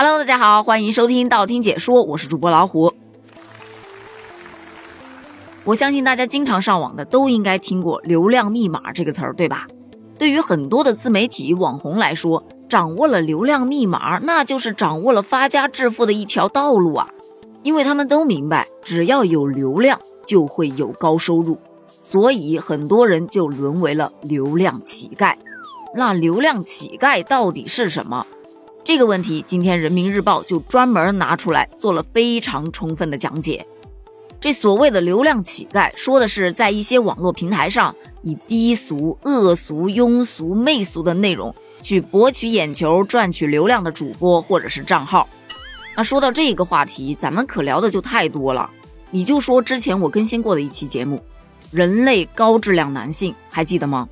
Hello，大家好，欢迎收听道听解说，我是主播老虎。我相信大家经常上网的都应该听过“流量密码”这个词儿，对吧？对于很多的自媒体网红来说，掌握了流量密码，那就是掌握了发家致富的一条道路啊！因为他们都明白，只要有流量，就会有高收入，所以很多人就沦为了流量乞丐。那流量乞丐到底是什么？这个问题，今天人民日报就专门拿出来做了非常充分的讲解。这所谓的流量乞丐，说的是在一些网络平台上，以低俗、恶俗、庸俗、媚俗的内容去博取眼球、赚取流量的主播或者是账号。那说到这个话题，咱们可聊的就太多了。你就说之前我更新过的一期节目《人类高质量男性》，还记得吗？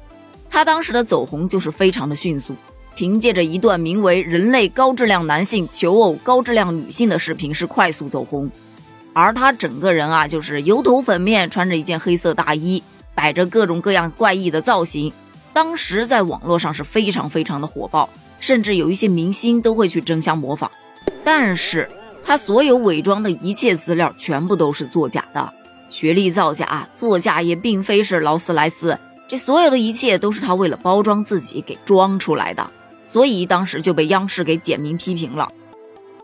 他当时的走红就是非常的迅速。凭借着一段名为《人类高质量男性求偶高质量女性》的视频是快速走红，而他整个人啊就是油头粉面，穿着一件黑色大衣，摆着各种各样怪异的造型，当时在网络上是非常非常的火爆，甚至有一些明星都会去争相模仿。但是他所有伪装的一切资料全部都是作假的，学历造假，作假也并非是劳斯莱斯，这所有的一切都是他为了包装自己给装出来的。所以当时就被央视给点名批评了，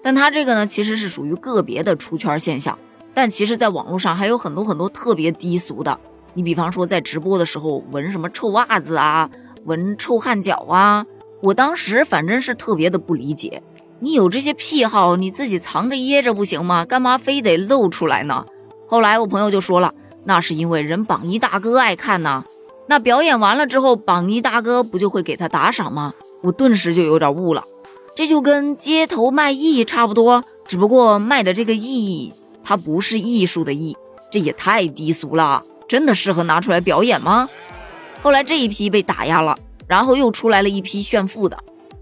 但他这个呢，其实是属于个别的出圈现象。但其实，在网络上还有很多很多特别低俗的。你比方说，在直播的时候闻什么臭袜子啊，闻臭汗脚啊，我当时反正是特别的不理解。你有这些癖好，你自己藏着掖着不行吗？干嘛非得露出来呢？后来我朋友就说了，那是因为人榜一大哥爱看呐。那表演完了之后，榜一大哥不就会给他打赏吗？我顿时就有点悟了，这就跟街头卖艺差不多，只不过卖的这个艺，它不是艺术的艺，这也太低俗了，真的适合拿出来表演吗？后来这一批被打压了，然后又出来了一批炫富的，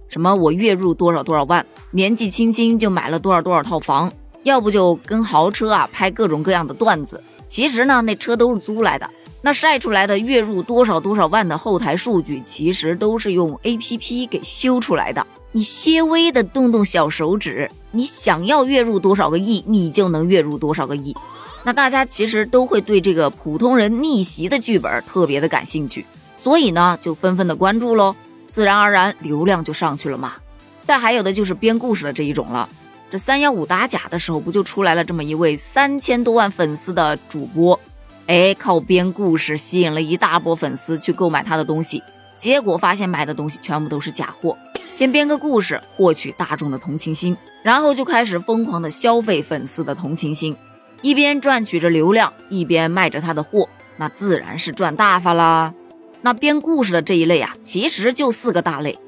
什么我月入多少多少万，年纪轻轻就买了多少多少套房，要不就跟豪车啊拍各种各样的段子，其实呢那车都是租来的。那晒出来的月入多少多少万的后台数据，其实都是用 A P P 给修出来的。你些微的动动小手指，你想要月入多少个亿，你就能月入多少个亿。那大家其实都会对这个普通人逆袭的剧本特别的感兴趣，所以呢，就纷纷的关注喽，自然而然流量就上去了嘛。再还有的就是编故事的这一种了，这三幺五打假的时候，不就出来了这么一位三千多万粉丝的主播？哎，靠编故事吸引了一大波粉丝去购买他的东西，结果发现买的东西全部都是假货。先编个故事获取大众的同情心，然后就开始疯狂的消费粉丝的同情心，一边赚取着流量，一边卖着他的货，那自然是赚大发啦。那编故事的这一类啊，其实就四个大类，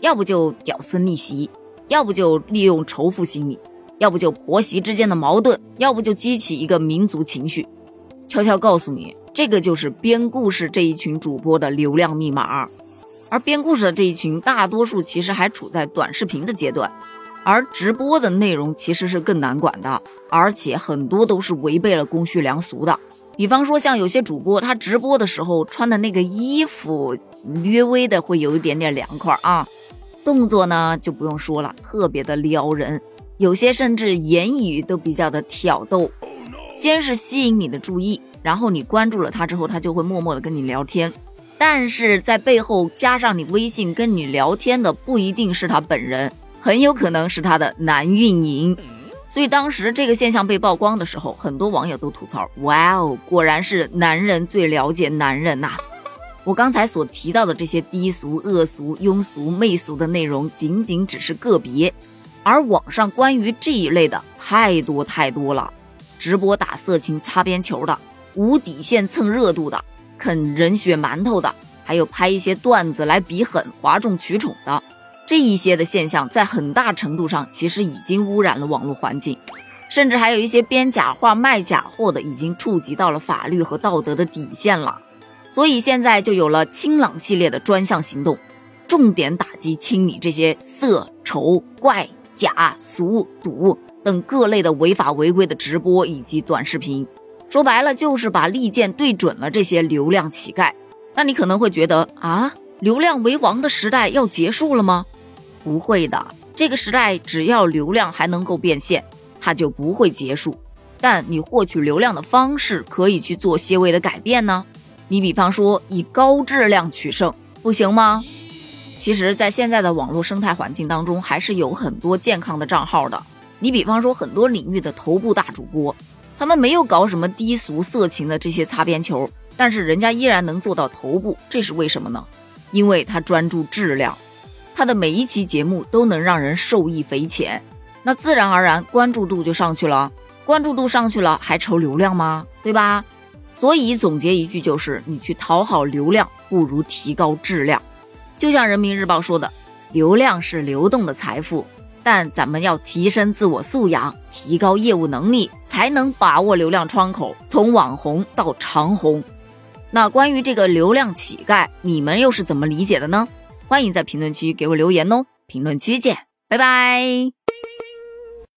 要不就屌丝逆袭，要不就利用仇富心理，要不就婆媳之间的矛盾，要不就激起一个民族情绪。悄悄告诉你，这个就是编故事这一群主播的流量密码。而编故事的这一群，大多数其实还处在短视频的阶段，而直播的内容其实是更难管的，而且很多都是违背了公序良俗的。比方说，像有些主播，他直播的时候穿的那个衣服，略微的会有一点点凉快啊，动作呢就不用说了，特别的撩人，有些甚至言语都比较的挑逗。先是吸引你的注意，然后你关注了他之后，他就会默默的跟你聊天，但是在背后加上你微信跟你聊天的不一定是他本人，很有可能是他的男运营。所以当时这个现象被曝光的时候，很多网友都吐槽：哇哦，果然是男人最了解男人呐！我刚才所提到的这些低俗、恶俗、庸俗、媚俗的内容，仅仅只是个别，而网上关于这一类的太多太多了。直播打色情、擦边球的，无底线蹭热度的，啃人血馒头的，还有拍一些段子来比狠、哗众取宠的，这一些的现象，在很大程度上其实已经污染了网络环境，甚至还有一些编假话、卖假货的，已经触及到了法律和道德的底线了。所以现在就有了清朗系列的专项行动，重点打击清理这些色、丑、怪、假、俗、赌。等各类的违法违规的直播以及短视频，说白了就是把利剑对准了这些流量乞丐。那你可能会觉得啊，流量为王的时代要结束了吗？不会的，这个时代只要流量还能够变现，它就不会结束。但你获取流量的方式可以去做些微的改变呢。你比方说以高质量取胜，不行吗？其实，在现在的网络生态环境当中，还是有很多健康的账号的。你比方说很多领域的头部大主播，他们没有搞什么低俗色情的这些擦边球，但是人家依然能做到头部，这是为什么呢？因为他专注质量，他的每一期节目都能让人受益匪浅，那自然而然关注度就上去了。关注度上去了，还愁流量吗？对吧？所以总结一句就是：你去讨好流量，不如提高质量。就像人民日报说的，流量是流动的财富，但咱们要提升自我素养，提高业务能力，才能把握流量窗口，从网红到长红。那关于这个流量乞丐，你们又是怎么理解的呢？欢迎在评论区给我留言哦！评论区见，拜拜。